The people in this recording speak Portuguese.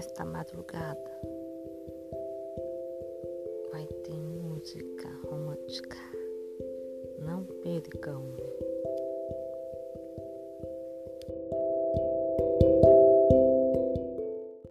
Esta madrugada vai ter música romântica. Não percam.